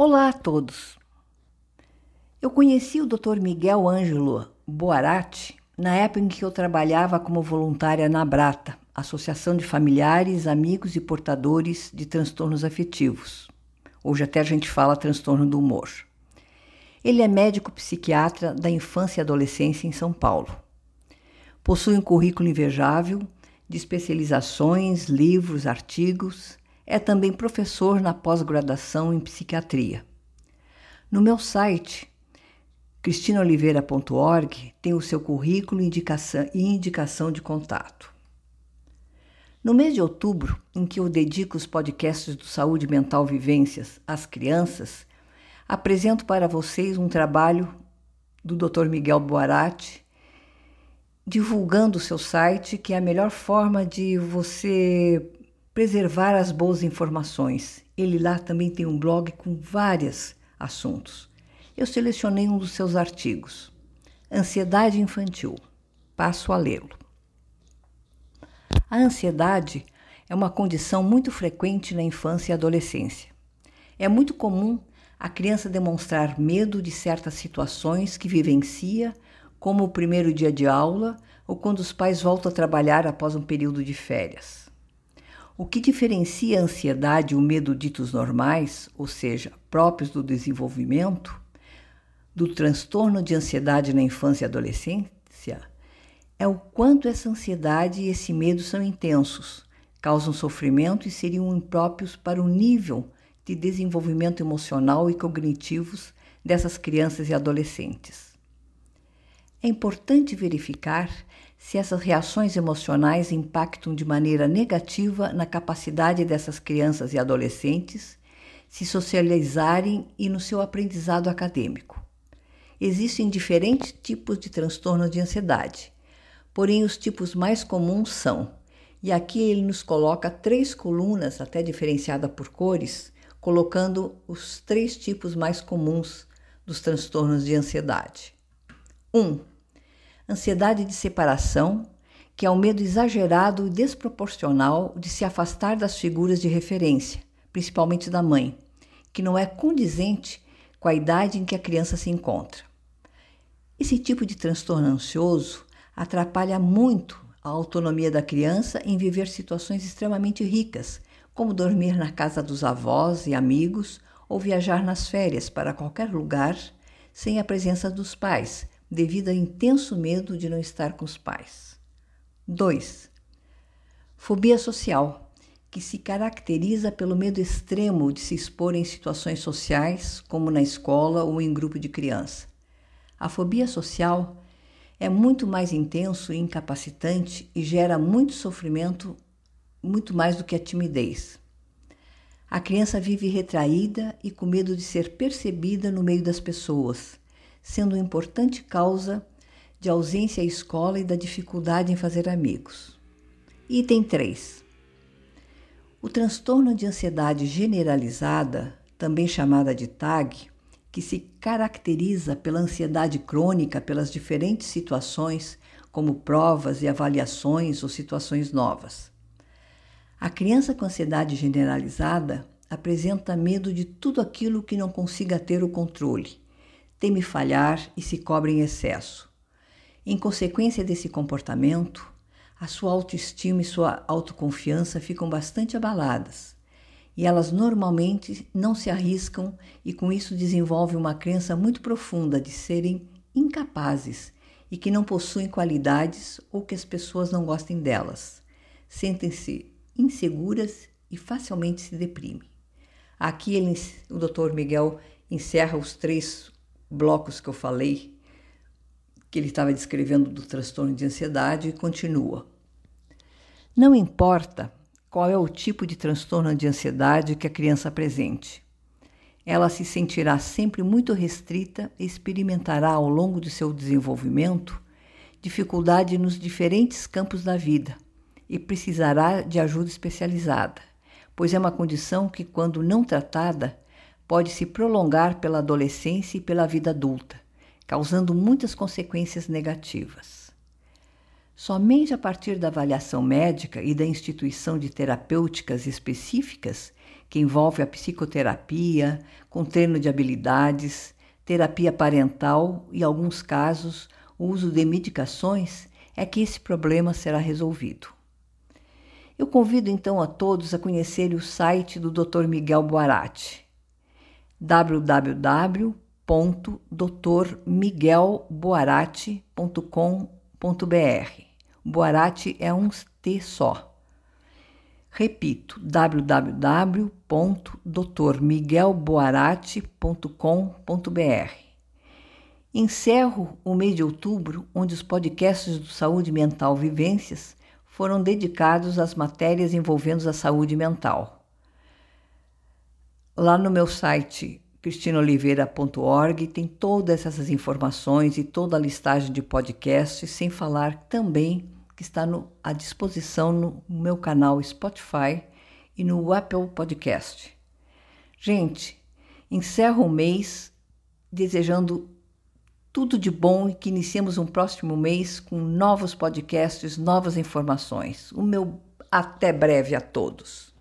Olá a todos. Eu conheci o Dr. Miguel Ângelo Boarati na época em que eu trabalhava como voluntária na Brata, Associação de Familiares, Amigos e Portadores de Transtornos Afetivos. Hoje até a gente fala transtorno do humor. Ele é médico psiquiatra da infância e adolescência em São Paulo. Possui um currículo invejável de especializações, livros, artigos é também professor na pós-graduação em psiquiatria. No meu site, cristinoliveira.org, tem o seu currículo indicação, e indicação de contato. No mês de outubro, em que eu dedico os podcasts do Saúde Mental Vivências às crianças, apresento para vocês um trabalho do Dr. Miguel Boarati, divulgando o seu site, que é a melhor forma de você preservar as boas informações. Ele lá também tem um blog com vários assuntos. Eu selecionei um dos seus artigos. Ansiedade infantil. Passo a lê-lo. A ansiedade é uma condição muito frequente na infância e adolescência. É muito comum a criança demonstrar medo de certas situações que vivencia, como o primeiro dia de aula ou quando os pais voltam a trabalhar após um período de férias. O que diferencia a ansiedade e o medo ditos normais, ou seja, próprios do desenvolvimento, do transtorno de ansiedade na infância e adolescência, é o quanto essa ansiedade e esse medo são intensos, causam sofrimento e seriam impróprios para o nível de desenvolvimento emocional e cognitivos dessas crianças e adolescentes. É importante verificar se essas reações emocionais impactam de maneira negativa na capacidade dessas crianças e adolescentes se socializarem e no seu aprendizado acadêmico. Existem diferentes tipos de transtorno de ansiedade, porém os tipos mais comuns são, e aqui ele nos coloca três colunas, até diferenciada por cores, colocando os três tipos mais comuns dos transtornos de ansiedade. 1. Um, ansiedade de separação, que é o medo exagerado e desproporcional de se afastar das figuras de referência, principalmente da mãe, que não é condizente com a idade em que a criança se encontra. Esse tipo de transtorno ansioso atrapalha muito a autonomia da criança em viver situações extremamente ricas, como dormir na casa dos avós e amigos ou viajar nas férias para qualquer lugar sem a presença dos pais, devido a intenso medo de não estar com os pais. 2. Fobia social, que se caracteriza pelo medo extremo de se expor em situações sociais, como na escola ou em grupo de criança. A fobia social é muito mais intenso e incapacitante e gera muito sofrimento, muito mais do que a timidez. A criança vive retraída e com medo de ser percebida no meio das pessoas sendo importante causa de ausência à escola e da dificuldade em fazer amigos. Item 3. O transtorno de ansiedade generalizada, também chamada de TAG, que se caracteriza pela ansiedade crônica pelas diferentes situações, como provas e avaliações ou situações novas. A criança com ansiedade generalizada apresenta medo de tudo aquilo que não consiga ter o controle teme falhar e se cobre em excesso. Em consequência desse comportamento, a sua autoestima e sua autoconfiança ficam bastante abaladas e elas normalmente não se arriscam e com isso desenvolvem uma crença muito profunda de serem incapazes e que não possuem qualidades ou que as pessoas não gostem delas. Sentem-se inseguras e facilmente se deprimem. Aqui ele, o Dr. Miguel encerra os três blocos que eu falei, que ele estava descrevendo do transtorno de ansiedade, e continua. Não importa qual é o tipo de transtorno de ansiedade que a criança apresente. Ela se sentirá sempre muito restrita e experimentará ao longo de seu desenvolvimento dificuldade nos diferentes campos da vida e precisará de ajuda especializada, pois é uma condição que, quando não tratada, pode se prolongar pela adolescência e pela vida adulta, causando muitas consequências negativas. Somente a partir da avaliação médica e da instituição de terapêuticas específicas que envolve a psicoterapia, com treino de habilidades, terapia parental e, em alguns casos, o uso de medicações, é que esse problema será resolvido. Eu convido então a todos a conhecerem o site do Dr. Miguel Boarati, www.drmiguelboarati.com.br. Boarati é um T só. Repito, www.drmiguelboarati.com.br. Encerro o mês de outubro, onde os podcasts do Saúde Mental Vivências foram dedicados às matérias envolvendo a saúde mental. Lá no meu site cristinoliveira.org tem todas essas informações e toda a listagem de podcasts, sem falar também que está no, à disposição no meu canal Spotify e no Apple Podcast. Gente, encerro o mês desejando tudo de bom e que iniciemos um próximo mês com novos podcasts, novas informações. O meu até breve a todos.